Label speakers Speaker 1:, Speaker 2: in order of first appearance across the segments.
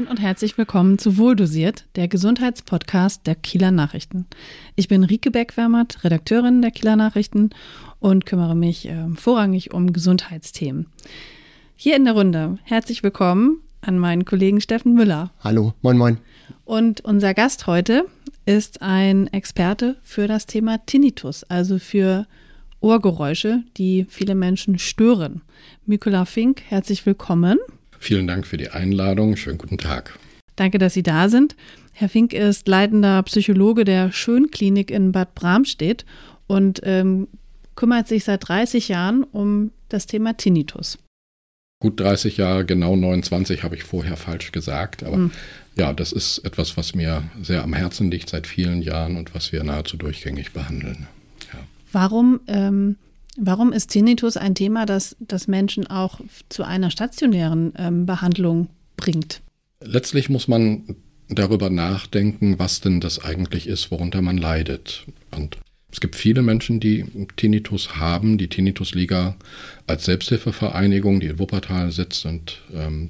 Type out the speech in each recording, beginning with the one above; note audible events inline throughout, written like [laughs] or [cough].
Speaker 1: Moin und herzlich willkommen zu Wohldosiert, der Gesundheitspodcast der Kieler Nachrichten. Ich bin Rike Beckwärmert, Redakteurin der Kieler Nachrichten und kümmere mich äh, vorrangig um Gesundheitsthemen. Hier in der Runde herzlich willkommen an meinen Kollegen Steffen Müller.
Speaker 2: Hallo, moin, moin.
Speaker 1: Und unser Gast heute ist ein Experte für das Thema Tinnitus, also für Ohrgeräusche, die viele Menschen stören. Mykola Fink, herzlich willkommen.
Speaker 3: Vielen Dank für die Einladung. Schönen guten Tag.
Speaker 1: Danke, dass Sie da sind. Herr Fink ist leitender Psychologe der Schönklinik in Bad Bramstedt und ähm, kümmert sich seit 30 Jahren um das Thema Tinnitus.
Speaker 3: Gut 30 Jahre, genau 29 habe ich vorher falsch gesagt, aber hm. ja, das ist etwas, was mir sehr am Herzen liegt seit vielen Jahren und was wir nahezu durchgängig behandeln.
Speaker 1: Ja. Warum ähm, Warum ist Tinnitus ein Thema, das, das Menschen auch zu einer stationären ähm, Behandlung bringt?
Speaker 3: Letztlich muss man darüber nachdenken, was denn das eigentlich ist, worunter man leidet. Und es gibt viele Menschen, die Tinnitus haben. Die Tinnitus-Liga als Selbsthilfevereinigung, die in Wuppertal sitzt und ähm,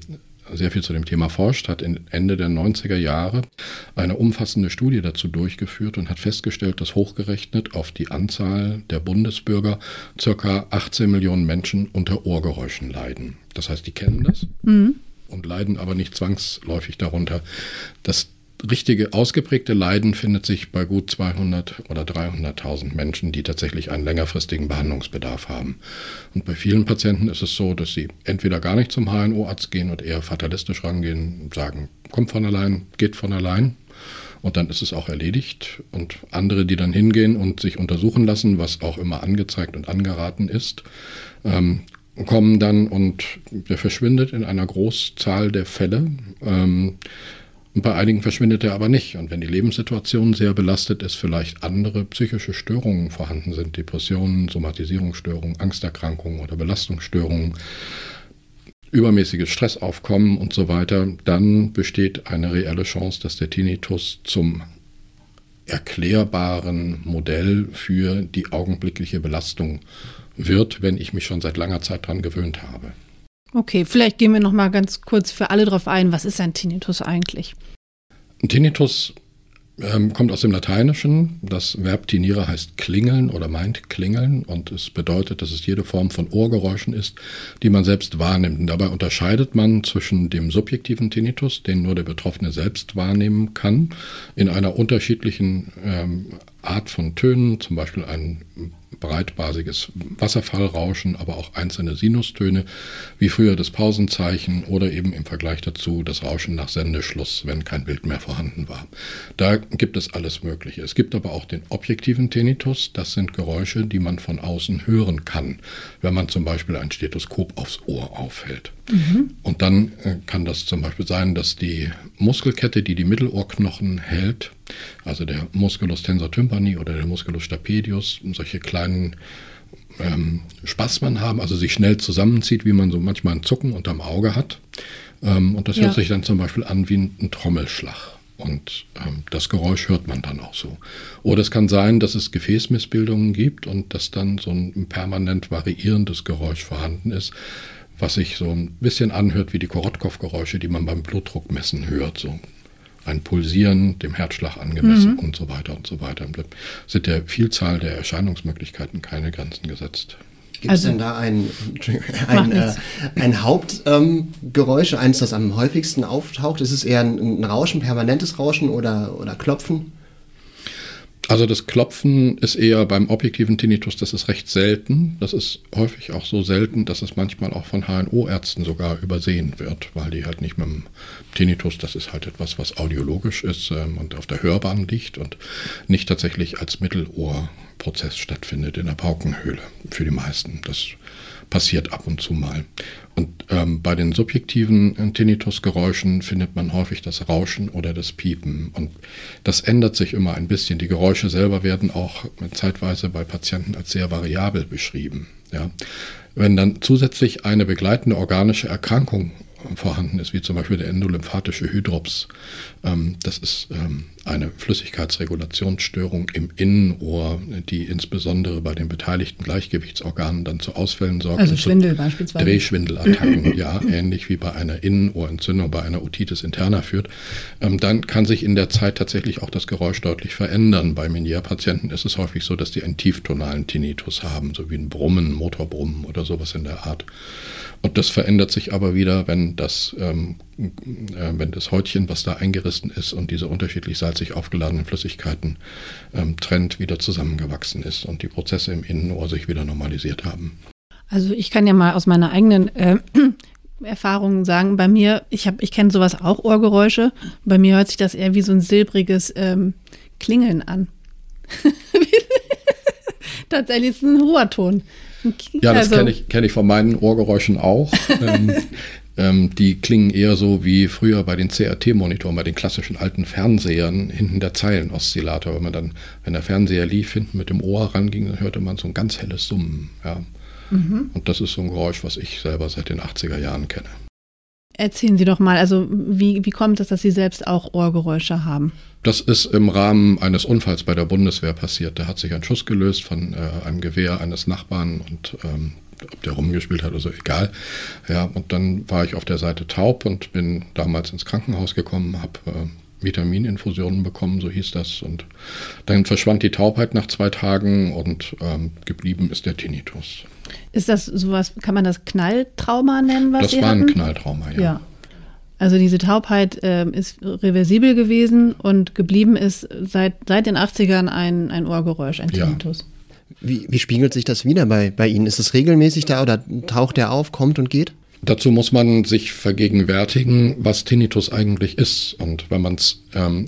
Speaker 3: sehr viel zu dem Thema forscht, hat Ende der 90er Jahre eine umfassende Studie dazu durchgeführt und hat festgestellt, dass hochgerechnet auf die Anzahl der Bundesbürger circa 18 Millionen Menschen unter Ohrgeräuschen leiden. Das heißt, die kennen das mhm. und leiden aber nicht zwangsläufig darunter. Das richtige ausgeprägte Leiden findet sich bei gut 200 oder 300.000 Menschen, die tatsächlich einen längerfristigen Behandlungsbedarf haben. Und bei vielen Patienten ist es so, dass sie entweder gar nicht zum HNO-Arzt gehen und eher fatalistisch rangehen und sagen, kommt von allein, geht von allein. Und dann ist es auch erledigt. Und andere, die dann hingehen und sich untersuchen lassen, was auch immer angezeigt und angeraten ist, ähm, kommen dann und der verschwindet in einer Großzahl der Fälle. Ähm, und bei einigen verschwindet er aber nicht. Und wenn die Lebenssituation sehr belastet ist, vielleicht andere psychische Störungen vorhanden sind, Depressionen, Somatisierungsstörungen, Angsterkrankungen oder Belastungsstörungen, übermäßiges Stressaufkommen und so weiter, dann besteht eine reelle Chance, dass der Tinnitus zum erklärbaren Modell für die augenblickliche Belastung wird, wenn ich mich schon seit langer Zeit daran gewöhnt habe.
Speaker 1: Okay, vielleicht gehen wir noch mal ganz kurz für alle darauf ein, was ist ein Tinnitus eigentlich?
Speaker 3: Ein Tinnitus ähm, kommt aus dem Lateinischen. Das Verb tinire heißt klingeln oder meint klingeln und es bedeutet, dass es jede Form von Ohrgeräuschen ist, die man selbst wahrnimmt. Und dabei unterscheidet man zwischen dem subjektiven Tinnitus, den nur der Betroffene selbst wahrnehmen kann, in einer unterschiedlichen ähm, Art von Tönen, zum Beispiel ein breitbasiges Wasserfallrauschen, aber auch einzelne Sinustöne, wie früher das Pausenzeichen oder eben im Vergleich dazu das Rauschen nach Sendeschluss, wenn kein Bild mehr vorhanden war. Da gibt es alles Mögliche. Es gibt aber auch den objektiven Tinnitus. Das sind Geräusche, die man von außen hören kann, wenn man zum Beispiel ein Stethoskop aufs Ohr aufhält. Mhm. Und dann äh, kann das zum Beispiel sein, dass die Muskelkette, die die Mittelohrknochen hält, also der Musculus tensor tympani oder der Musculus stapedius, solche kleinen ähm, Spasmen haben, also sich schnell zusammenzieht, wie man so manchmal ein Zucken unterm Auge hat. Ähm, und das ja. hört sich dann zum Beispiel an wie ein, ein Trommelschlag. Und ähm, das Geräusch hört man dann auch so. Oder es kann sein, dass es Gefäßmissbildungen gibt und dass dann so ein permanent variierendes Geräusch vorhanden ist, was sich so ein bisschen anhört wie die Korotkov-Geräusche, die man beim Blutdruckmessen hört. So ein Pulsieren dem Herzschlag angemessen mhm. und so weiter und so weiter. Da sind der Vielzahl der Erscheinungsmöglichkeiten keine Grenzen gesetzt.
Speaker 2: Gibt es also, denn da ein, [laughs] ein, äh, ein Hauptgeräusch, ähm, eins, das am häufigsten auftaucht? Ist es eher ein, ein Rauschen, permanentes Rauschen oder, oder Klopfen?
Speaker 3: Also das Klopfen ist eher beim objektiven Tinnitus, das ist recht selten. Das ist häufig auch so selten, dass es manchmal auch von HNO-Ärzten sogar übersehen wird, weil die halt nicht mit dem Tinnitus, das ist halt etwas, was audiologisch ist ähm, und auf der Hörbahn liegt und nicht tatsächlich als Mittelohrprozess stattfindet in der Paukenhöhle für die meisten. Das passiert ab und zu mal. Und ähm, bei den subjektiven äh, Tinnitusgeräuschen findet man häufig das Rauschen oder das Piepen. Und das ändert sich immer ein bisschen. Die Geräusche selber werden auch zeitweise bei Patienten als sehr variabel beschrieben. Ja. Wenn dann zusätzlich eine begleitende organische Erkrankung vorhanden ist, wie zum Beispiel der endolymphatische Hydrops. Ähm, das ist ähm, eine Flüssigkeitsregulationsstörung im Innenohr, die insbesondere bei den beteiligten Gleichgewichtsorganen dann zu Ausfällen sorgt.
Speaker 1: Also Schwindel beispielsweise.
Speaker 3: Drehschwindelattacken, [clears throat] ja, ähnlich wie bei einer Innenohrentzündung, bei einer Otitis interna führt. Ähm, dann kann sich in der Zeit tatsächlich auch das Geräusch deutlich verändern. Bei Meniere-Patienten ist es häufig so, dass die einen tieftonalen Tinnitus haben, so wie ein Brummen, Motorbrummen oder sowas in der Art. Und das verändert sich aber wieder, wenn das, äh, wenn das Häutchen, was da eingerissen ist und diese unterschiedlich salzig aufgeladenen Flüssigkeiten ähm, trennt, wieder zusammengewachsen ist und die Prozesse im Innenohr sich wieder normalisiert haben.
Speaker 1: Also ich kann ja mal aus meiner eigenen äh, [clears throat] Erfahrung sagen, bei mir, ich habe, ich kenne sowas auch Ohrgeräusche. Bei mir hört sich das eher wie so ein silbriges ähm, Klingeln an. [laughs] Tatsächlich ist es ein hoher Ton.
Speaker 3: Ja, das also. kenne ich, kenn ich von meinen Ohrgeräuschen auch. [laughs] ähm, ähm, die klingen eher so wie früher bei den CRT-Monitoren, bei den klassischen alten Fernsehern, hinten der Zeilenoszillator. Wenn man dann, wenn der Fernseher lief, hinten mit dem Ohr ranging, dann hörte man so ein ganz helles Summen. Ja. Mhm. Und das ist so ein Geräusch, was ich selber seit den 80er Jahren kenne.
Speaker 1: Erzählen Sie doch mal, also wie, wie kommt es, dass Sie selbst auch Ohrgeräusche haben?
Speaker 3: Das ist im Rahmen eines Unfalls bei der Bundeswehr passiert. Da hat sich ein Schuss gelöst von äh, einem Gewehr eines Nachbarn und ähm, ob der rumgespielt hat oder so, egal. Ja, und dann war ich auf der Seite taub und bin damals ins Krankenhaus gekommen, habe äh, Vitamininfusionen bekommen, so hieß das. Und dann verschwand die Taubheit nach zwei Tagen und ähm, geblieben ist der Tinnitus.
Speaker 1: Ist das sowas, kann man das Knalltrauma nennen, was
Speaker 3: das
Speaker 1: Sie
Speaker 3: war
Speaker 1: hatten?
Speaker 3: ein Knalltrauma, ja. ja.
Speaker 1: Also diese Taubheit äh, ist reversibel gewesen und geblieben ist seit, seit den 80ern ein, ein Ohrgeräusch, ein Tinnitus. Ja.
Speaker 2: Wie, wie spiegelt sich das wieder bei, bei Ihnen? Ist es regelmäßig da oder taucht der auf, kommt und geht?
Speaker 3: Dazu muss man sich vergegenwärtigen, was Tinnitus eigentlich ist. Und wenn man es ähm,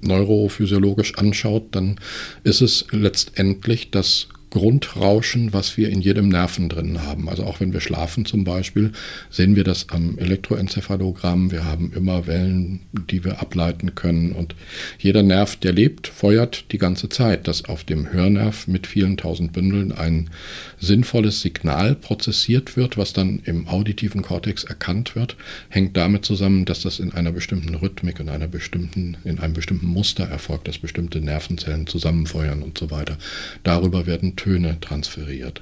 Speaker 3: neurophysiologisch anschaut, dann ist es letztendlich das Grundrauschen, was wir in jedem Nerven drin haben. Also auch wenn wir schlafen zum Beispiel, sehen wir das am Elektroenzephalogramm. Wir haben immer Wellen, die wir ableiten können. Und jeder Nerv, der lebt, feuert die ganze Zeit, dass auf dem Hörnerv mit vielen tausend Bündeln ein sinnvolles Signal prozessiert wird, was dann im auditiven Kortex erkannt wird, hängt damit zusammen, dass das in einer bestimmten Rhythmik, in einer bestimmten, in einem bestimmten Muster erfolgt, dass bestimmte Nervenzellen zusammenfeuern und so weiter. Darüber werden Töne transferiert.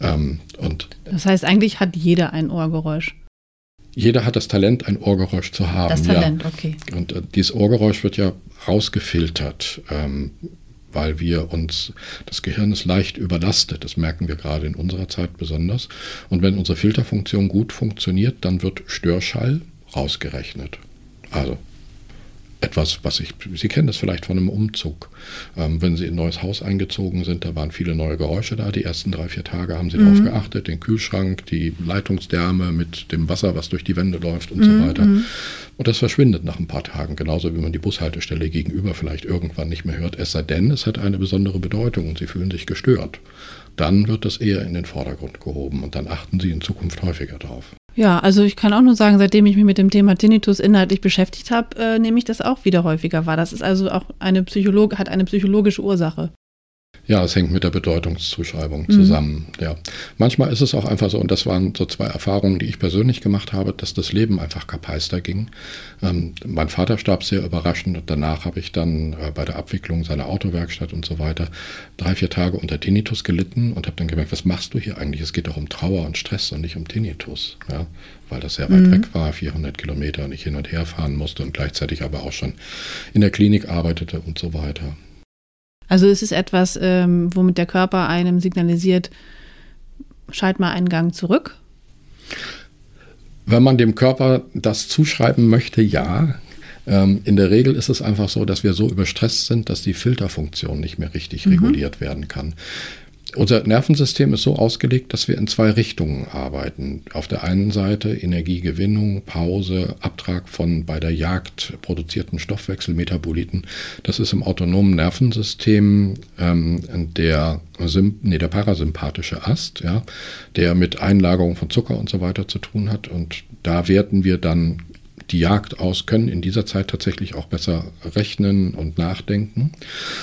Speaker 3: Ähm, und
Speaker 1: das heißt, eigentlich hat jeder ein Ohrgeräusch.
Speaker 3: Jeder hat das Talent, ein Ohrgeräusch zu haben.
Speaker 1: Das Talent, ja. okay.
Speaker 3: Und äh, dieses Ohrgeräusch wird ja rausgefiltert, ähm, weil wir uns, das Gehirn ist leicht überlastet. Das merken wir gerade in unserer Zeit besonders. Und wenn unsere Filterfunktion gut funktioniert, dann wird Störschall rausgerechnet. Also etwas, was ich, Sie kennen das vielleicht von einem Umzug. Ähm, wenn Sie in ein neues Haus eingezogen sind, da waren viele neue Geräusche da. Die ersten drei, vier Tage haben Sie mhm. darauf geachtet, den Kühlschrank, die Leitungsdärme mit dem Wasser, was durch die Wände läuft und mhm. so weiter. Und das verschwindet nach ein paar Tagen, genauso wie man die Bushaltestelle gegenüber vielleicht irgendwann nicht mehr hört, es sei denn, es hat eine besondere Bedeutung und Sie fühlen sich gestört. Dann wird das eher in den Vordergrund gehoben und dann achten Sie in Zukunft häufiger drauf.
Speaker 1: Ja, also ich kann auch nur sagen, seitdem ich mich mit dem Thema Tinnitus inhaltlich beschäftigt habe, äh, nehme ich das auch wieder häufiger wahr. Das ist also auch eine Psycholog hat eine psychologische Ursache.
Speaker 3: Ja, es hängt mit der Bedeutungszuschreibung mhm. zusammen. Mhm. Ja, manchmal ist es auch einfach so, und das waren so zwei Erfahrungen, die ich persönlich gemacht habe, dass das Leben einfach kapeister ging. Ähm, mein Vater starb sehr überraschend und danach habe ich dann äh, bei der Abwicklung seiner Autowerkstatt und so weiter drei, vier Tage unter Tinnitus gelitten und habe dann gemerkt, was machst du hier eigentlich? Es geht doch um Trauer und Stress und nicht um Tinnitus. Ja, weil das sehr weit mhm. weg war, 400 Kilometer und ich hin und her fahren musste und gleichzeitig aber auch schon in der Klinik arbeitete und so weiter.
Speaker 1: Also es ist etwas, ähm, womit der Körper einem signalisiert, schalt mal einen Gang zurück.
Speaker 3: Wenn man dem Körper das zuschreiben möchte, ja. Ähm, in der Regel ist es einfach so, dass wir so überstresst sind, dass die Filterfunktion nicht mehr richtig mhm. reguliert werden kann. Unser Nervensystem ist so ausgelegt, dass wir in zwei Richtungen arbeiten. Auf der einen Seite Energiegewinnung, Pause, Abtrag von bei der Jagd produzierten Stoffwechselmetaboliten. Das ist im autonomen Nervensystem ähm, der, nee, der parasympathische Ast, ja, der mit Einlagerung von Zucker und so weiter zu tun hat. Und da werten wir dann die Jagd aus, können in dieser Zeit tatsächlich auch besser rechnen und nachdenken.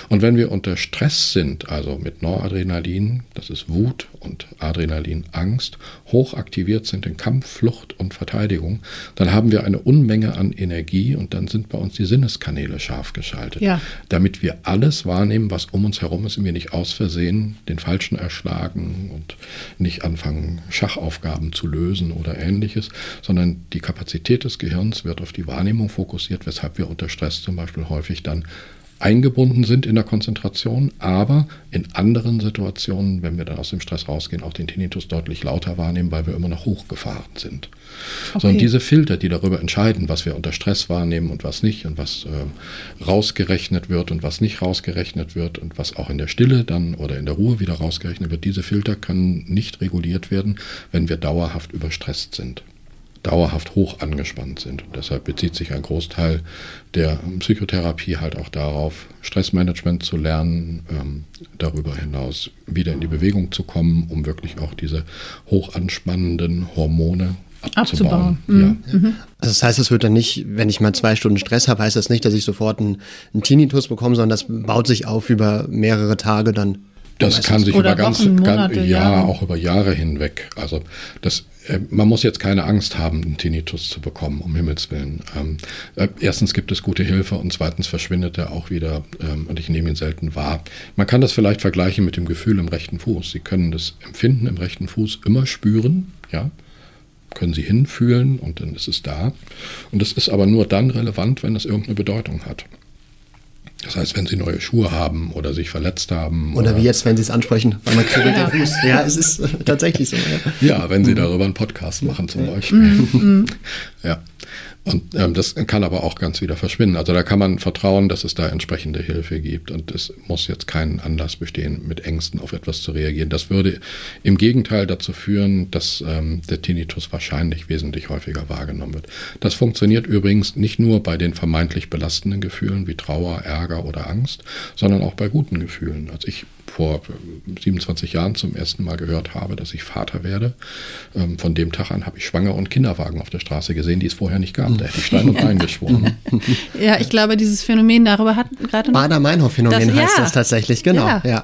Speaker 3: Und wenn wir unter Stress sind, also mit Noradrenalin, das ist Wut und Adrenalin, Angst, hochaktiviert sind in Kampf, Flucht und Verteidigung, dann haben wir eine Unmenge an Energie und dann sind bei uns die Sinneskanäle scharf geschaltet. Ja. Damit wir alles wahrnehmen, was um uns herum ist und wir nicht aus Versehen den Falschen erschlagen und nicht anfangen, Schachaufgaben zu lösen oder ähnliches, sondern die Kapazität des Gehirns wird auf die Wahrnehmung fokussiert, weshalb wir unter Stress zum Beispiel häufig dann eingebunden sind in der Konzentration, aber in anderen Situationen, wenn wir dann aus dem Stress rausgehen, auch den Tinnitus deutlich lauter wahrnehmen, weil wir immer noch hochgefahren sind. Okay. Sondern diese Filter, die darüber entscheiden, was wir unter Stress wahrnehmen und was nicht und was äh, rausgerechnet wird und was nicht rausgerechnet wird und was auch in der Stille dann oder in der Ruhe wieder rausgerechnet wird, diese Filter können nicht reguliert werden, wenn wir dauerhaft überstresst sind dauerhaft hoch angespannt sind. Und deshalb bezieht sich ein Großteil der Psychotherapie halt auch darauf, Stressmanagement zu lernen, ähm, darüber hinaus wieder in die Bewegung zu kommen, um wirklich auch diese hoch anspannenden Hormone abzubauen. abzubauen.
Speaker 2: Ja. Mhm. Also das heißt, es wird dann nicht, wenn ich mal zwei Stunden Stress habe, heißt das nicht, dass ich sofort einen, einen Tinnitus bekomme, sondern das baut sich auf über mehrere Tage dann.
Speaker 3: Das kann sich über ganz, Wochen, Monate, ganz ja, Jahre. auch über Jahre hinweg. Also das, äh, man muss jetzt keine Angst haben, einen Tinnitus zu bekommen, um Himmels Willen. Ähm, äh, erstens gibt es gute Hilfe und zweitens verschwindet er auch wieder ähm, und ich nehme ihn selten wahr. Man kann das vielleicht vergleichen mit dem Gefühl im rechten Fuß. Sie können das Empfinden im rechten Fuß immer spüren, ja, können Sie hinfühlen und dann ist es da. Und es ist aber nur dann relevant, wenn es irgendeine Bedeutung hat. Das heißt, wenn Sie neue Schuhe haben oder sich verletzt haben.
Speaker 2: Oder, oder wie jetzt, wenn Sie es ansprechen, weil man kribbelt der Fuß. Ja, es ist tatsächlich so.
Speaker 3: Ja, ja wenn Sie darüber einen Podcast machen zum Beispiel. Mhm, mhm. [laughs] ja. Und ähm, das kann aber auch ganz wieder verschwinden. Also da kann man vertrauen, dass es da entsprechende Hilfe gibt. Und es muss jetzt keinen Anlass bestehen, mit Ängsten auf etwas zu reagieren. Das würde im Gegenteil dazu führen, dass ähm, der Tinnitus wahrscheinlich wesentlich häufiger wahrgenommen wird. Das funktioniert übrigens nicht nur bei den vermeintlich belastenden Gefühlen wie Trauer, Ärger oder Angst, sondern auch bei guten Gefühlen. Also ich vor 27 Jahren zum ersten Mal gehört habe, dass ich Vater werde. Ähm, von dem Tag an habe ich Schwanger und Kinderwagen auf der Straße gesehen, die es vorher nicht gab. Da hätte ich Stein und Bein geschworen. [laughs]
Speaker 1: Ja, ich glaube, dieses Phänomen, darüber hat gerade
Speaker 2: Bader-Meinhof-Phänomen heißt ja. das tatsächlich, genau. Ja. ja.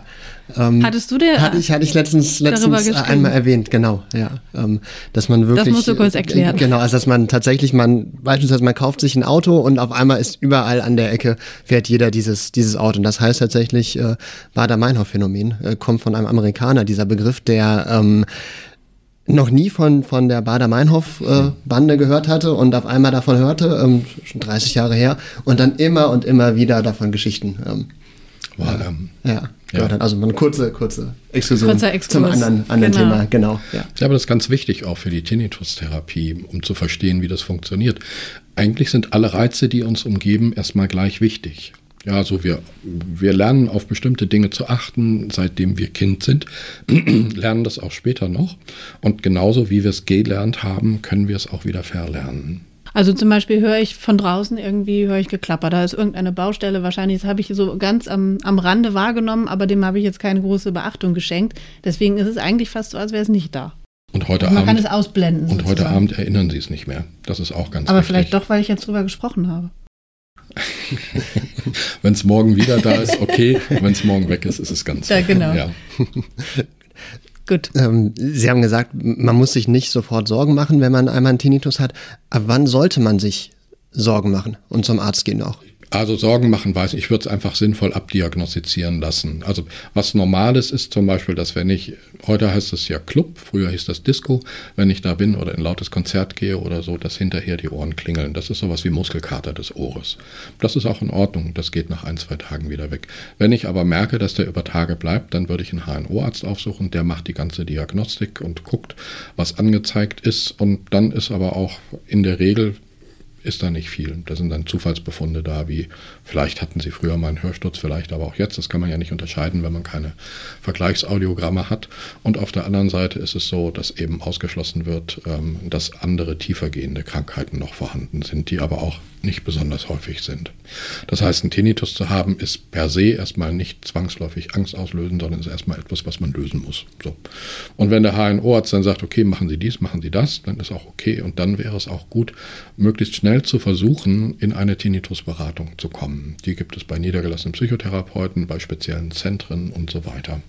Speaker 1: Ähm, Hattest du der?
Speaker 2: Hatte ich, hatte ich letztens, letztens einmal erwähnt, genau, ja. Ähm, dass man wirklich. Das
Speaker 1: musst du kurz erklären.
Speaker 2: Äh, genau, also dass man tatsächlich, man, beispielsweise man kauft sich ein Auto und auf einmal ist überall an der Ecke fährt jeder dieses, dieses Auto. Und das heißt tatsächlich äh, Bader-Meinhof-Phänomen, äh, kommt von einem Amerikaner, dieser Begriff, der ähm, noch nie von, von der Bader-Meinhof-Bande äh, gehört hatte und auf einmal davon hörte, ähm, schon 30 Jahre her, und dann immer und immer wieder davon Geschichten. Ähm,
Speaker 3: Well, ähm,
Speaker 2: ja, ja. Also eine kurze, kurze Exkursion zum anderen, anderen genau. Thema. Genau.
Speaker 3: Ja. ja, aber das ist ganz wichtig auch für die Tinnitus-Therapie, um zu verstehen, wie das funktioniert. Eigentlich sind alle Reize, die uns umgeben, erstmal gleich wichtig. Ja, also wir, wir lernen auf bestimmte Dinge zu achten, seitdem wir Kind sind, [clears throat] lernen das auch später noch. Und genauso wie wir es gelernt haben, können wir es auch wieder verlernen.
Speaker 1: Also zum Beispiel höre ich von draußen irgendwie, höre ich Geklapper. Da ist irgendeine Baustelle wahrscheinlich, das habe ich so ganz am, am Rande wahrgenommen, aber dem habe ich jetzt keine große Beachtung geschenkt. Deswegen ist es eigentlich fast so, als wäre es nicht da.
Speaker 3: Und heute also man
Speaker 1: Abend, kann es ausblenden.
Speaker 3: Und sozusagen. heute Abend erinnern Sie es nicht mehr. Das ist auch ganz
Speaker 1: Aber
Speaker 3: wichtig.
Speaker 1: vielleicht doch, weil ich jetzt drüber gesprochen habe. [laughs]
Speaker 3: Wenn es morgen wieder da ist, okay. Wenn es morgen weg ist, ist es ganz.
Speaker 1: Ja, genau. Ja. [laughs]
Speaker 2: Gut. Ähm, Sie haben gesagt, man muss sich nicht sofort Sorgen machen, wenn man einmal einen Tinnitus hat. Aber wann sollte man sich Sorgen machen und zum Arzt gehen auch?
Speaker 3: Also Sorgen machen weiß ich, ich würde es einfach sinnvoll abdiagnostizieren lassen. Also was Normales ist zum Beispiel, dass wenn ich, heute heißt es ja Club, früher hieß das Disco, wenn ich da bin oder in lautes Konzert gehe oder so, dass hinterher die Ohren klingeln. Das ist sowas wie Muskelkater des Ohres. Das ist auch in Ordnung, das geht nach ein, zwei Tagen wieder weg. Wenn ich aber merke, dass der über Tage bleibt, dann würde ich einen HNO-Arzt aufsuchen, der macht die ganze Diagnostik und guckt, was angezeigt ist und dann ist aber auch in der Regel ist da nicht viel. Da sind dann Zufallsbefunde da, wie vielleicht hatten sie früher mal einen Hörsturz, vielleicht aber auch jetzt. Das kann man ja nicht unterscheiden, wenn man keine Vergleichsaudiogramme hat. Und auf der anderen Seite ist es so, dass eben ausgeschlossen wird, ähm, dass andere tiefergehende Krankheiten noch vorhanden sind, die aber auch nicht besonders häufig sind. Das heißt, ein Tinnitus zu haben, ist per se erstmal nicht zwangsläufig Angst auslösen, sondern ist erstmal etwas, was man lösen muss. So. Und wenn der HNO-Arzt dann sagt, okay, machen Sie dies, machen Sie das, dann ist auch okay. Und dann wäre es auch gut, möglichst schnell schnell zu versuchen, in eine Tinnitusberatung zu kommen. Die gibt es bei niedergelassenen Psychotherapeuten, bei speziellen Zentren und so weiter.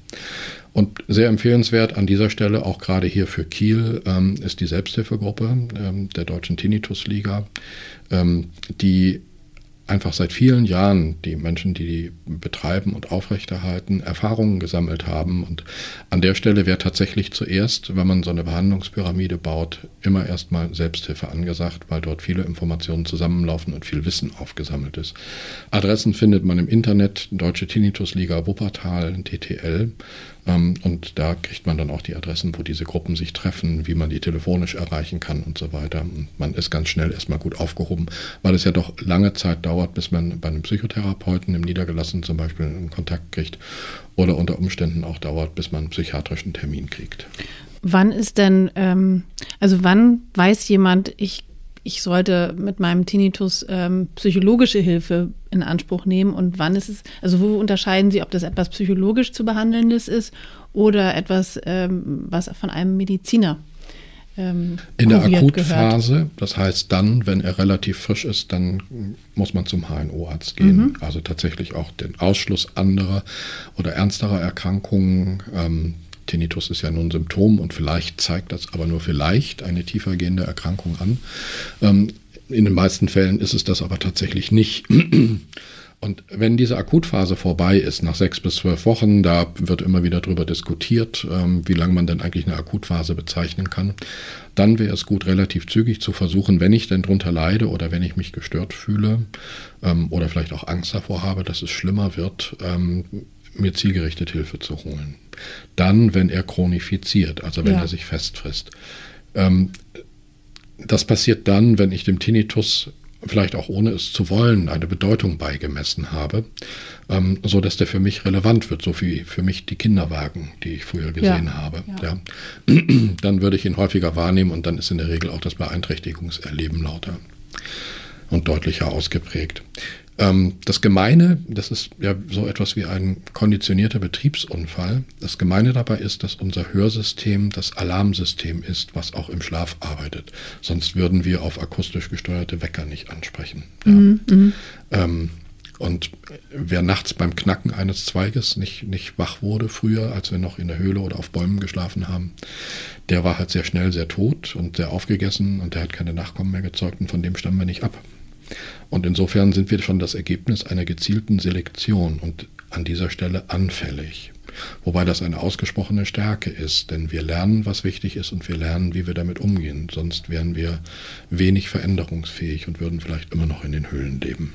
Speaker 3: Und sehr empfehlenswert an dieser Stelle, auch gerade hier für Kiel, ähm, ist die Selbsthilfegruppe ähm, der Deutschen Tinnitusliga, ähm, die einfach seit vielen Jahren die Menschen, die die betreiben und aufrechterhalten, Erfahrungen gesammelt haben. Und an der Stelle wäre tatsächlich zuerst, wenn man so eine Behandlungspyramide baut, immer erstmal Selbsthilfe angesagt, weil dort viele Informationen zusammenlaufen und viel Wissen aufgesammelt ist. Adressen findet man im Internet, Deutsche Tinnitusliga Wuppertal, DTL. Ähm, und da kriegt man dann auch die Adressen, wo diese Gruppen sich treffen, wie man die telefonisch erreichen kann und so weiter. Und man ist ganz schnell erstmal gut aufgehoben, weil es ja doch lange Zeit dauert, bis man bei einem Psychotherapeuten im Niedergelassenen zum Beispiel einen Kontakt kriegt oder unter Umständen auch dauert, bis man einen psychiatrischen Termin kriegt.
Speaker 1: Wann ist denn, ähm, also wann weiß jemand, ich ich sollte mit meinem Tinnitus ähm, psychologische Hilfe in Anspruch nehmen und wann ist es, also wo unterscheiden Sie, ob das etwas psychologisch zu behandelndes ist oder etwas, ähm, was von einem Mediziner
Speaker 3: ähm, in der Akutphase, gehört. das heißt dann, wenn er relativ frisch ist, dann muss man zum HNO-Arzt gehen. Mhm. Also tatsächlich auch den Ausschluss anderer oder ernsterer Erkrankungen ähm, Tinnitus ist ja nun ein Symptom und vielleicht zeigt das aber nur vielleicht eine tiefergehende Erkrankung an. Ähm, in den meisten Fällen ist es das aber tatsächlich nicht. [clears throat] Und wenn diese Akutphase vorbei ist, nach sechs bis zwölf Wochen, da wird immer wieder darüber diskutiert, ähm, wie lange man denn eigentlich eine Akutphase bezeichnen kann, dann wäre es gut, relativ zügig zu versuchen, wenn ich denn drunter leide oder wenn ich mich gestört fühle ähm, oder vielleicht auch Angst davor habe, dass es schlimmer wird, ähm, mir zielgerichtet Hilfe zu holen. Dann, wenn er chronifiziert, also wenn ja. er sich festfrisst. Ähm, das passiert dann, wenn ich dem Tinnitus vielleicht auch ohne es zu wollen, eine Bedeutung beigemessen habe, ähm, so dass der für mich relevant wird, so wie für mich die Kinderwagen, die ich früher gesehen ja, habe. Ja. ja. [clears throat] Dann würde ich ihn häufiger wahrnehmen und dann ist in der Regel auch das Beeinträchtigungserleben lauter und deutlicher ausgeprägt. Ähm, das Gemeine, das ist ja so etwas wie ein konditionierter Betriebsunfall. Das Gemeine dabei ist, dass unser Hörsystem das Alarmsystem ist, was auch im Schlaf arbeitet. Sonst würden wir auf akustisch gesteuerte Wecker nicht ansprechen. Ja. Mhm, mhm. ähm, und wer nachts beim Knacken eines Zweiges nicht, nicht wach wurde früher, als wir noch in der Höhle oder auf Bäumen geschlafen haben, der war halt sehr schnell sehr tot und sehr aufgegessen und der hat keine Nachkommen mehr gezeugt und von dem stammen wir nicht ab. Und insofern sind wir schon das Ergebnis einer gezielten Selektion und an dieser Stelle anfällig. Wobei das eine ausgesprochene Stärke ist, denn wir lernen, was wichtig ist und wir lernen, wie wir damit umgehen. Sonst wären wir wenig veränderungsfähig und würden vielleicht immer noch in den Höhlen leben.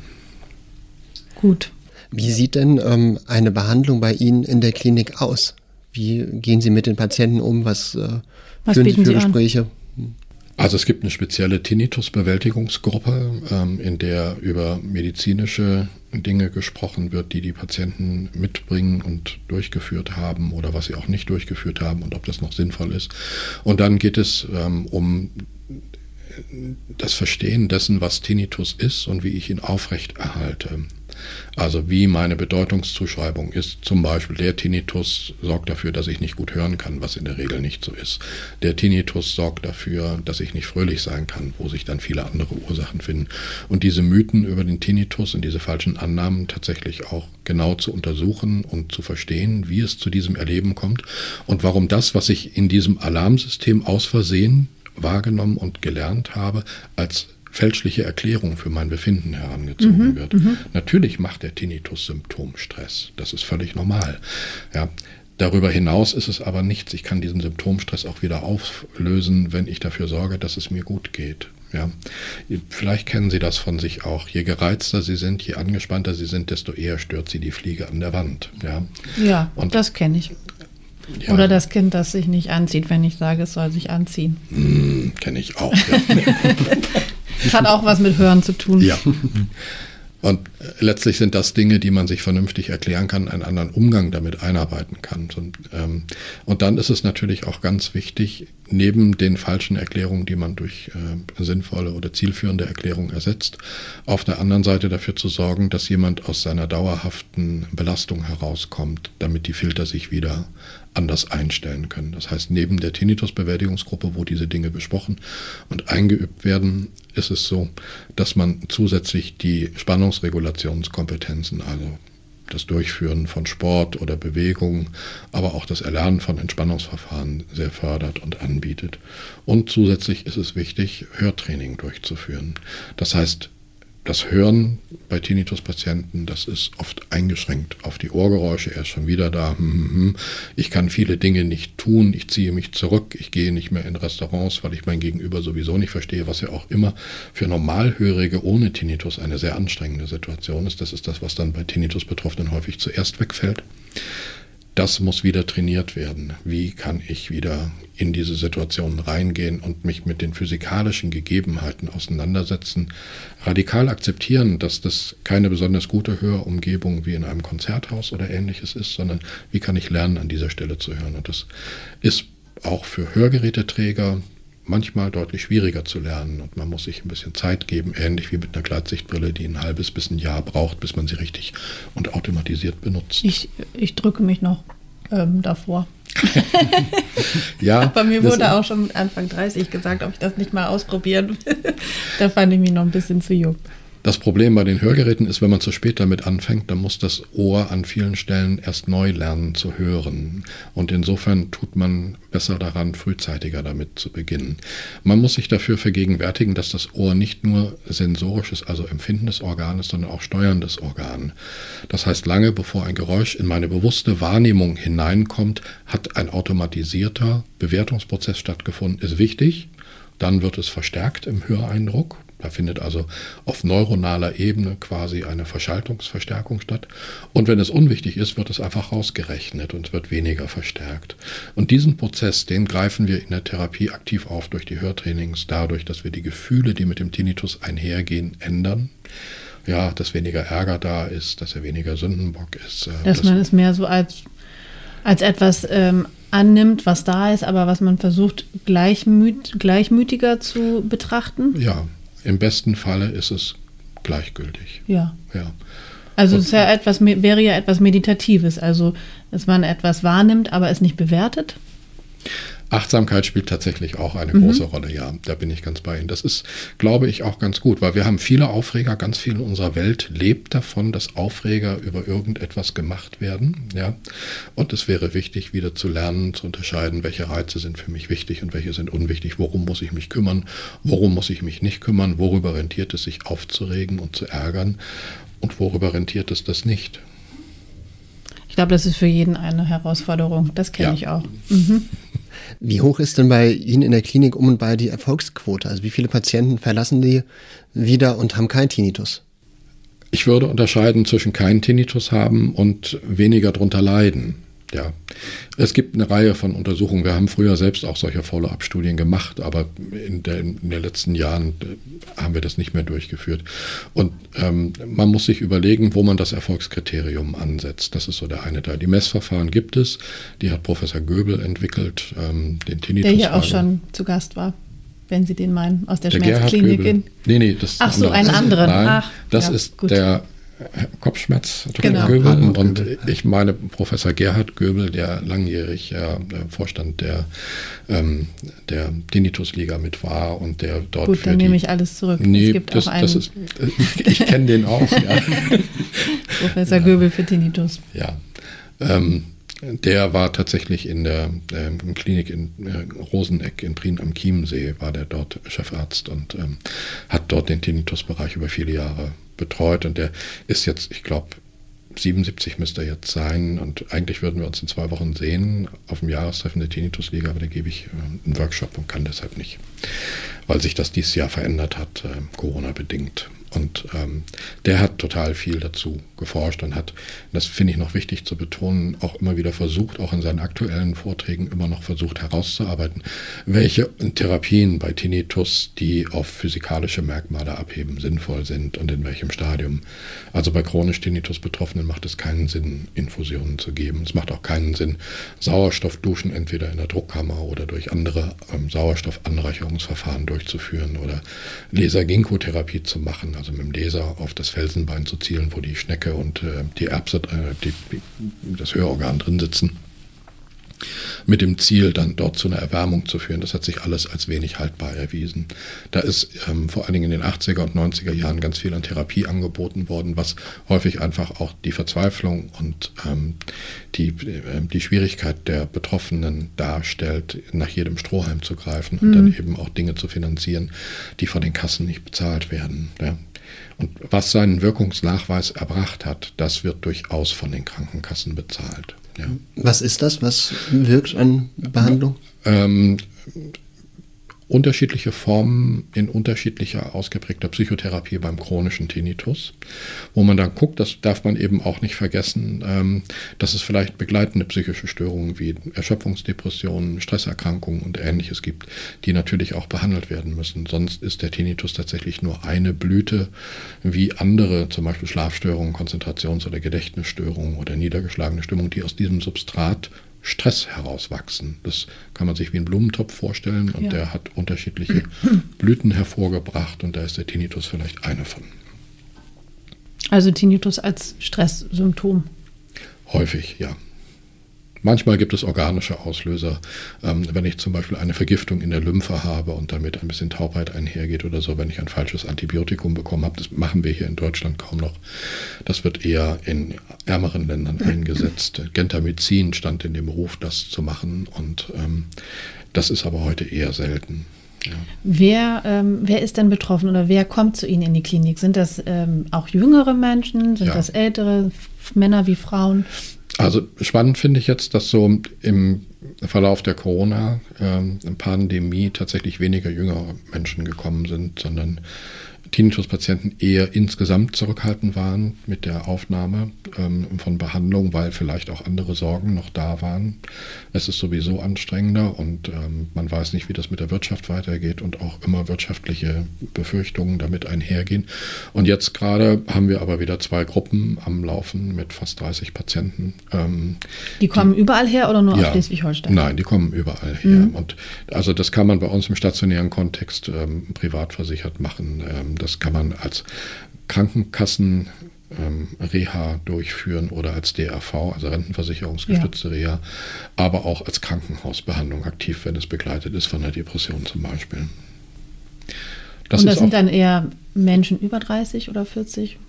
Speaker 2: Gut. Wie sieht denn ähm, eine Behandlung bei Ihnen in der Klinik aus? Wie gehen Sie mit den Patienten um? Was, äh, was führen Sie für Sie Gespräche? An?
Speaker 3: Also es gibt eine spezielle Tinnitus-Bewältigungsgruppe, ähm, in der über medizinische Dinge gesprochen wird, die die Patienten mitbringen und durchgeführt haben oder was sie auch nicht durchgeführt haben und ob das noch sinnvoll ist. Und dann geht es ähm, um das Verstehen dessen, was Tinnitus ist und wie ich ihn aufrecht erhalte. Also wie meine Bedeutungszuschreibung ist. Zum Beispiel der Tinnitus sorgt dafür, dass ich nicht gut hören kann, was in der Regel nicht so ist. Der Tinnitus sorgt dafür, dass ich nicht fröhlich sein kann, wo sich dann viele andere Ursachen finden. Und diese Mythen über den Tinnitus und diese falschen Annahmen tatsächlich auch genau zu untersuchen und zu verstehen, wie es zu diesem Erleben kommt und warum das, was ich in diesem Alarmsystem aus Versehen wahrgenommen und gelernt habe, als fälschliche Erklärung für mein Befinden herangezogen mhm, wird. Mhm. Natürlich macht der Tinnitus Symptomstress. Das ist völlig normal. Ja, Darüber hinaus ist es aber nichts. Ich kann diesen Symptomstress auch wieder auflösen, wenn ich dafür sorge, dass es mir gut geht. Ja. Vielleicht kennen Sie das von sich auch. Je gereizter Sie sind, je angespannter Sie sind, desto eher stört Sie die Fliege an der Wand. Ja,
Speaker 1: ja Und das kenne ich. Ja. Oder das Kind, das sich nicht anzieht, wenn ich sage, es soll sich anziehen.
Speaker 3: Hm, kenne ich auch. Ja. [laughs]
Speaker 1: Das hat auch was mit Hören zu tun.
Speaker 3: Ja. Und letztlich sind das Dinge, die man sich vernünftig erklären kann, einen anderen Umgang damit einarbeiten kann. Und, ähm, und dann ist es natürlich auch ganz wichtig, neben den falschen Erklärungen, die man durch äh, sinnvolle oder zielführende Erklärungen ersetzt, auf der anderen Seite dafür zu sorgen, dass jemand aus seiner dauerhaften Belastung herauskommt, damit die Filter sich wieder anders einstellen können. Das heißt, neben der Tinnitus-Bewältigungsgruppe, wo diese Dinge besprochen und eingeübt werden, ist es so, dass man zusätzlich die Spannungsregulationskompetenzen, also das Durchführen von Sport oder Bewegung, aber auch das Erlernen von Entspannungsverfahren sehr fördert und anbietet. Und zusätzlich ist es wichtig, Hörtraining durchzuführen. Das heißt, das Hören bei Tinnitus-Patienten, das ist oft eingeschränkt auf die Ohrgeräusche. Er ist schon wieder da. Hm, hm, hm. Ich kann viele Dinge nicht tun. Ich ziehe mich zurück. Ich gehe nicht mehr in Restaurants, weil ich mein Gegenüber sowieso nicht verstehe, was ja auch immer für Normalhörige ohne Tinnitus eine sehr anstrengende Situation ist. Das ist das, was dann bei Tinnitus-Betroffenen häufig zuerst wegfällt das muss wieder trainiert werden. Wie kann ich wieder in diese Situation reingehen und mich mit den physikalischen Gegebenheiten auseinandersetzen, radikal akzeptieren, dass das keine besonders gute Hörumgebung wie in einem Konzerthaus oder ähnliches ist, sondern wie kann ich lernen, an dieser Stelle zu hören. Und das ist auch für Hörgeräteträger manchmal deutlich schwieriger zu lernen und man muss sich ein bisschen Zeit geben, ähnlich wie mit einer Gleitsichtbrille, die ein halbes bis ein Jahr braucht, bis man sie richtig und automatisiert benutzt.
Speaker 1: Ich, ich drücke mich noch ähm, davor. [laughs]
Speaker 3: ja.
Speaker 1: Bei mir wurde auch schon mit Anfang 30 gesagt, ob ich das nicht mal ausprobieren will. [laughs] da fand ich mich noch ein bisschen zu jung.
Speaker 3: Das Problem bei den Hörgeräten ist, wenn man zu spät damit anfängt, dann muss das Ohr an vielen Stellen erst neu lernen zu hören. Und insofern tut man besser daran, frühzeitiger damit zu beginnen. Man muss sich dafür vergegenwärtigen, dass das Ohr nicht nur sensorisches, also empfindendes Organ ist, sondern auch steuerndes Organ. Das heißt, lange bevor ein Geräusch in meine bewusste Wahrnehmung hineinkommt, hat ein automatisierter Bewertungsprozess stattgefunden, ist wichtig. Dann wird es verstärkt im Höreindruck da findet also auf neuronaler Ebene quasi eine Verschaltungsverstärkung statt. Und wenn es unwichtig ist, wird es einfach rausgerechnet und wird weniger verstärkt. Und diesen Prozess, den greifen wir in der Therapie aktiv auf durch die Hörtrainings, dadurch, dass wir die Gefühle, die mit dem Tinnitus einhergehen, ändern. Ja, dass weniger Ärger da ist, dass er weniger Sündenbock ist.
Speaker 1: Äh, dass, dass man es mehr so als, als etwas ähm, annimmt, was da ist, aber was man versucht, gleichmüt, gleichmütiger zu betrachten?
Speaker 3: Ja, im besten Falle ist es gleichgültig.
Speaker 1: Ja. ja. Also es ja etwas, wäre ja etwas Meditatives, also dass man etwas wahrnimmt, aber es nicht bewertet.
Speaker 3: Achtsamkeit spielt tatsächlich auch eine mhm. große Rolle, ja, da bin ich ganz bei Ihnen. Das ist, glaube ich, auch ganz gut, weil wir haben viele Aufreger, ganz viel in unserer Welt lebt davon, dass Aufreger über irgendetwas gemacht werden, ja. Und es wäre wichtig, wieder zu lernen, zu unterscheiden, welche Reize sind für mich wichtig und welche sind unwichtig, worum muss ich mich kümmern, worum muss ich mich nicht kümmern, worüber rentiert es sich aufzuregen und zu ärgern und worüber rentiert es das nicht.
Speaker 1: Ich glaube, das ist für jeden eine Herausforderung. Das kenne ja. ich auch. Mhm.
Speaker 2: Wie hoch ist denn bei Ihnen in der Klinik um und bei die Erfolgsquote? Also wie viele Patienten verlassen die wieder und haben keinen Tinnitus?
Speaker 3: Ich würde unterscheiden zwischen keinen Tinnitus haben und weniger darunter leiden. Ja, es gibt eine Reihe von Untersuchungen. Wir haben früher selbst auch solche Follow-up-Studien gemacht, aber in, der, in, den letzten Jahren äh, haben wir das nicht mehr durchgeführt. Und ähm, man muss sich überlegen, wo man das Erfolgskriterium ansetzt. Das ist so der eine Teil. Die Messverfahren gibt es. Die hat Professor Göbel entwickelt, ähm, den Tinnitus.
Speaker 1: Der hier auch schon zu Gast war wenn Sie den meinen, aus der, der Schmerzklinik. In
Speaker 3: nee, nee, das ist
Speaker 1: Ach so, einen anderen.
Speaker 3: Nein, Ach, das ja, ist gut. der Kopfschmerz genau. Göbel und Göbel. ich meine Professor Gerhard Göbel, der langjährig äh, Vorstand der, ähm, der Tinnitus-Liga mit war und der dort
Speaker 1: Gut, dann nehme ich alles zurück.
Speaker 3: Nee, es gibt das, auch einen das ist, ich, ich kenne den auch. Ja. [laughs]
Speaker 1: Professor Göbel für Tinnitus.
Speaker 3: Ja. Ähm, der war tatsächlich in der äh, Klinik in äh, Roseneck in Prien am Chiemsee, war der dort Chefarzt und ähm, hat dort den Tinnitus-Bereich über viele Jahre betreut und der ist jetzt, ich glaube, 77 müsste er jetzt sein und eigentlich würden wir uns in zwei Wochen sehen auf dem Jahrestreffen der Tinnitus-Liga, aber da gebe ich äh, einen Workshop und kann deshalb nicht, weil sich das dieses Jahr verändert hat, äh, Corona-bedingt. Und ähm, der hat total viel dazu geforscht und hat, das finde ich noch wichtig zu betonen, auch immer wieder versucht, auch in seinen aktuellen Vorträgen immer noch versucht herauszuarbeiten, welche Therapien bei Tinnitus, die auf physikalische Merkmale abheben, sinnvoll sind und in welchem Stadium. Also bei chronisch Tinnitus-Betroffenen macht es keinen Sinn, Infusionen zu geben. Es macht auch keinen Sinn, Sauerstoffduschen entweder in der Druckkammer oder durch andere ähm, Sauerstoffanreicherungsverfahren durchzuführen oder Laser-Ginkgo-Therapie zu machen. Also also mit dem Laser auf das Felsenbein zu zielen, wo die Schnecke und äh, die Erbse, äh, die, das Hörorgan drin sitzen. mit dem Ziel, dann dort zu einer Erwärmung zu führen. Das hat sich alles als wenig haltbar erwiesen. Da ist ähm, vor allen Dingen in den 80er und 90er Jahren ganz viel an Therapie angeboten worden, was häufig einfach auch die Verzweiflung und ähm, die, äh, die Schwierigkeit der Betroffenen darstellt, nach jedem Strohhalm zu greifen und mhm. dann eben auch Dinge zu finanzieren, die von den Kassen nicht bezahlt werden. Ja. Und was seinen Wirkungsnachweis erbracht hat, das wird durchaus von den Krankenkassen bezahlt.
Speaker 2: Ja. Was ist das? Was wirkt an Behandlung?
Speaker 3: Ähm, unterschiedliche Formen in unterschiedlicher ausgeprägter Psychotherapie beim chronischen Tinnitus, wo man dann guckt, das darf man eben auch nicht vergessen, ähm, dass es vielleicht begleitende psychische Störungen wie Erschöpfungsdepressionen, Stresserkrankungen und ähnliches gibt, die natürlich auch behandelt werden müssen. Sonst ist der Tinnitus tatsächlich nur eine Blüte, wie andere, zum Beispiel Schlafstörungen, Konzentrations- oder Gedächtnisstörungen oder niedergeschlagene Stimmung, die aus diesem Substrat Stress herauswachsen. Das kann man sich wie ein Blumentopf vorstellen und ja. der hat unterschiedliche [clears throat] Blüten hervorgebracht und da ist der Tinnitus vielleicht eine von.
Speaker 1: Also Tinnitus als Stresssymptom.
Speaker 3: Häufig, ja. Manchmal gibt es organische Auslöser, ähm, wenn ich zum Beispiel eine Vergiftung in der Lymphe habe und damit ein bisschen Taubheit einhergeht oder so, wenn ich ein falsches Antibiotikum bekommen habe. Das machen wir hier in Deutschland kaum noch. Das wird eher in ärmeren Ländern eingesetzt. Gentamicin stand in dem Ruf, das zu machen und ähm, das ist aber heute eher selten.
Speaker 1: Ja. Wer, ähm, wer ist denn betroffen oder wer kommt zu Ihnen in die Klinik? Sind das ähm, auch jüngere Menschen? Sind ja. das ältere Männer wie Frauen?
Speaker 3: Also spannend finde ich jetzt, dass so im Verlauf der Corona-Pandemie ähm, tatsächlich weniger jüngere Menschen gekommen sind, sondern Tinnitus-Patienten eher insgesamt zurückhaltend waren mit der Aufnahme ähm, von Behandlung, weil vielleicht auch andere Sorgen noch da waren. Es ist sowieso anstrengender und ähm, man weiß nicht, wie das mit der Wirtschaft weitergeht und auch immer wirtschaftliche Befürchtungen damit einhergehen. Und jetzt gerade haben wir aber wieder zwei Gruppen am Laufen mit fast 30 Patienten.
Speaker 1: Ähm, die kommen die, überall her oder nur ja, aus Schleswig-Holstein?
Speaker 3: Nein, die kommen überall her. Mhm. Und also das kann man bei uns im stationären Kontext ähm, privat versichert machen. Das kann man als Krankenkassen ähm, Reha durchführen oder als DRV, also rentenversicherungsgestützte ja. Reha, aber auch als Krankenhausbehandlung aktiv, wenn es begleitet ist von einer Depression zum Beispiel.
Speaker 1: Das Und das sind dann eher Menschen über 30 oder 40?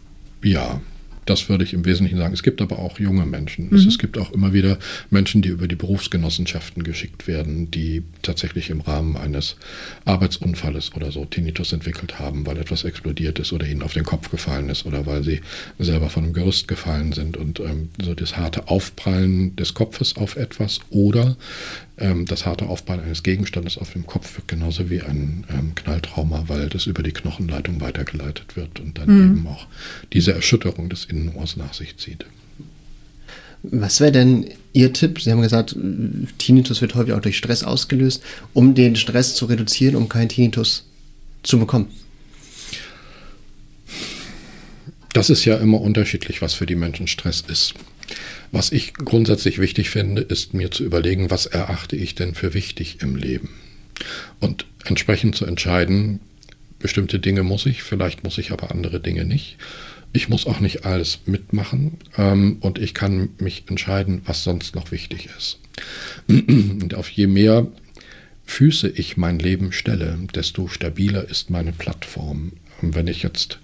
Speaker 3: Ja, das würde ich im Wesentlichen sagen. Es gibt aber auch junge Menschen. Mhm. Es, es, gibt auch immer wieder Menschen, die über die Berufsgenossenschaften geschickt werden, die tatsächlich im Rahmen eines Arbeitsunfalles oder so Tinnitus entwickelt haben, weil etwas explodiert ist oder ihnen auf den Kopf gefallen ist oder weil sie selber von einem Gerüst gefallen sind und ähm, so das harte Aufprallen des Kopfes auf etwas oder das harte Aufprallen eines Gegenstandes auf dem Kopf wirkt genauso wie ein ähm, Knalltrauma, weil das über die Knochenleitung weitergeleitet wird und dann mhm. eben auch diese Erschütterung des Innenohrs nach sich zieht.
Speaker 2: Was wäre denn Ihr Tipp? Sie haben gesagt, Tinnitus wird häufig auch durch Stress ausgelöst, um den Stress zu reduzieren, um keinen Tinnitus zu bekommen.
Speaker 3: Das ist ja immer unterschiedlich, was für die Menschen Stress ist. Was ich grundsätzlich wichtig finde, ist mir zu überlegen, was erachte ich denn für wichtig im Leben. Und entsprechend zu entscheiden, bestimmte Dinge muss ich, vielleicht muss ich aber andere Dinge nicht. Ich muss auch nicht alles mitmachen ähm, und ich kann mich entscheiden, was sonst noch wichtig ist. [clears throat] Und auf je mehr Füße ich mein Leben stelle, desto stabiler ist meine Plattform. Und wenn ich jetzt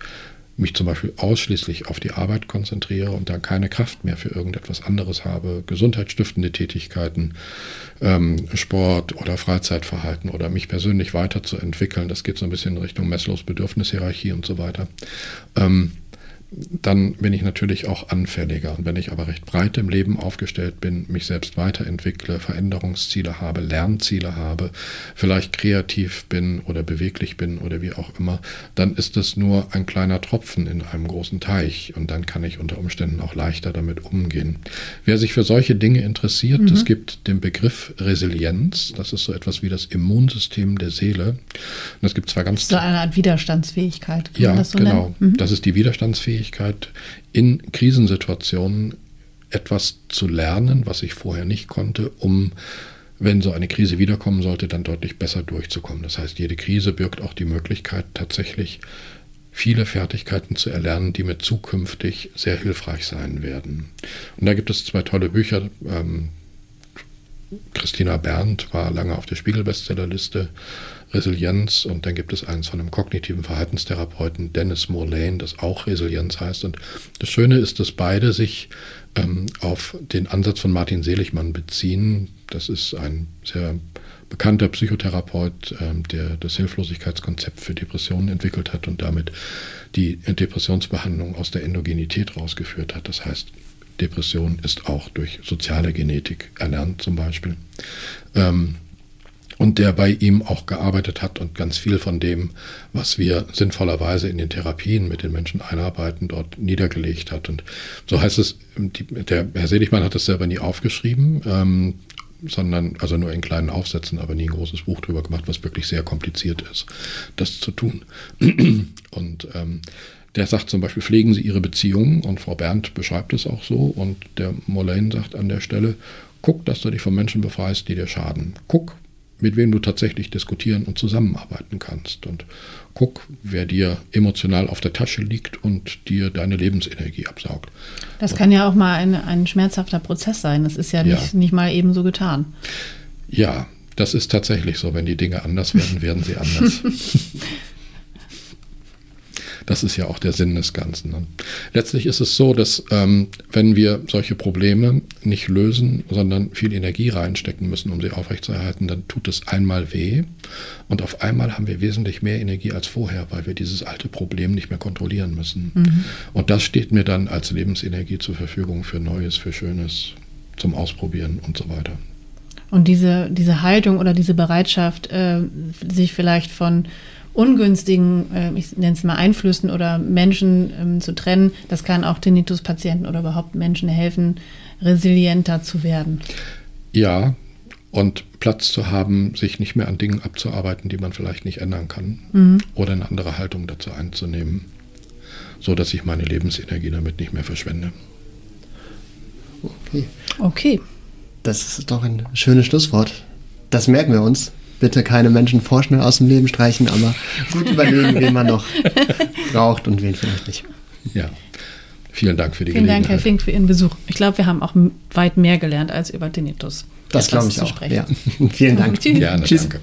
Speaker 3: mich zum Beispiel ausschließlich auf die Arbeit konzentriere und dann keine Kraft mehr für irgendetwas anderes habe, gesundheitsstiftende Tätigkeiten, ähm, Sport oder Freizeitverhalten oder mich persönlich weiterzuentwickeln, das geht so ein bisschen in Richtung Messlos Bedürfnishierarchie und so weiter, ähm, dann bin ich natürlich auch anfälliger. Und wenn ich aber recht breit im Leben aufgestellt bin, mich selbst weiterentwickle, Veränderungsziele habe, Lernziele habe, vielleicht kreativ bin oder beweglich bin oder wie auch immer, dann ist es nur ein kleiner Tropfen in einem großen Teich und dann kann ich unter Umständen auch leichter damit umgehen. Wer sich für solche Dinge interessiert, mhm. es gibt den Begriff Resilienz, das ist so etwas wie das Immunsystem der Seele. Und es gibt zwar ganz...
Speaker 1: So eine Art Widerstandsfähigkeit.
Speaker 3: ja, so genau. Mhm. Das ist die Widerstandsfähigkeit Fähigkeit, in Krisensituationen etwas zu lernen, was ich vorher nicht konnte, um, wenn so eine Krise wiederkommen sollte, dann deutlich besser durchzukommen. Das heißt, jede Krise birgt auch die Möglichkeit, tatsächlich viele Fertigkeiten zu erlernen, die mir zukünftig sehr hilfreich sein werden. Und da gibt es zwei tolle Bücher. Ähm, Christina Berndt war lange auf der Spiegel-Bestsellerliste. Resilienz und dann gibt es eins von einem kognitiven Verhaltenstherapeuten, Dennis Morlane, das auch Resilienz heißt. Und das Schöne ist, dass beide sich ähm, auf den Ansatz von Martin Seligmann beziehen. Das ist ein sehr bekannter Psychotherapeut, ähm, der das Hilflosigkeitskonzept für Depressionen entwickelt hat und damit die Depressionsbehandlung aus der Endogenität rausgeführt hat. Das heißt, Depression ist auch durch soziale Genetik erlernt zum Beispiel. Ähm, und der bei ihm auch gearbeitet hat und ganz viel von dem, was wir sinnvollerweise in den Therapien mit den Menschen einarbeiten, dort niedergelegt hat. Und so heißt es, die, der Herr Seligmann hat das selber nie aufgeschrieben, ähm, sondern also nur in kleinen Aufsätzen, aber nie ein großes Buch drüber gemacht, was wirklich sehr kompliziert ist, das zu tun. [clears throat] Und ähm, der sagt zum Beispiel, pflegen Sie Ihre Beziehungen und Frau Berndt beschreibt es auch so und der Moline sagt an der Stelle, guck, dass du dich von Menschen befreist, die dir schaden. Guck, mit wem du tatsächlich diskutieren und zusammenarbeiten kannst. Und guck, wer dir emotional auf der Tasche liegt und dir deine Lebensenergie absaugt.
Speaker 1: Das kann ja auch mal ein, ein schmerzhafter Prozess sein. Das ist ja nicht, ja. nicht mal eben so getan.
Speaker 3: Ja, das ist tatsächlich so. Wenn die Dinge anders werden, werden sie anders. [laughs] Das ist ja auch der Sinn des Ganzen. Ne? Letztlich ist es so, dass ähm, wenn wir solche Probleme nicht lösen, sondern viel Energie reinstecken müssen, um sie aufrechtzuerhalten, dann tut es einmal weh und auf einmal haben wir wesentlich mehr Energie als vorher, weil wir dieses alte Problem nicht mehr kontrollieren müssen. Mhm. Und das steht mir dann als Lebensenergie zur Verfügung für Neues, für Schönes, zum Ausprobieren und so weiter.
Speaker 1: Und diese, diese Haltung oder diese Bereitschaft, äh, sich vielleicht von ungünstigen, äh, ich nenne es mal Einflüssen oder Menschen ähm, zu trennen, das kann auch Tinnitus-Patienten oder überhaupt Menschen helfen, resilienter zu werden.
Speaker 3: Ja, und Platz zu haben, sich nicht mehr an Dingen abzuarbeiten, die man vielleicht nicht ändern kann mhm. oder eine andere Haltung dazu einzunehmen, so dass ich meine Lebensenergie damit nicht mehr verschwende.
Speaker 1: Okay. Okay.
Speaker 2: Das ist doch ein schönes Schlusswort. Das merken wir uns bitte keine Menschen vorschnell aus dem Leben streichen, aber gut überlegen, wen man noch [laughs] braucht und wen vielleicht nicht.
Speaker 3: Ja. Vielen Dank für die
Speaker 1: Vielen Dank, Herr Fink, für Ihren Besuch. Ich glaube, wir haben auch weit mehr gelernt als über Tinnitus.
Speaker 2: Das glaube ich auch. Ja. [laughs] Vielen Dank.
Speaker 3: Tschüss. Gerne, Tschüss. danke.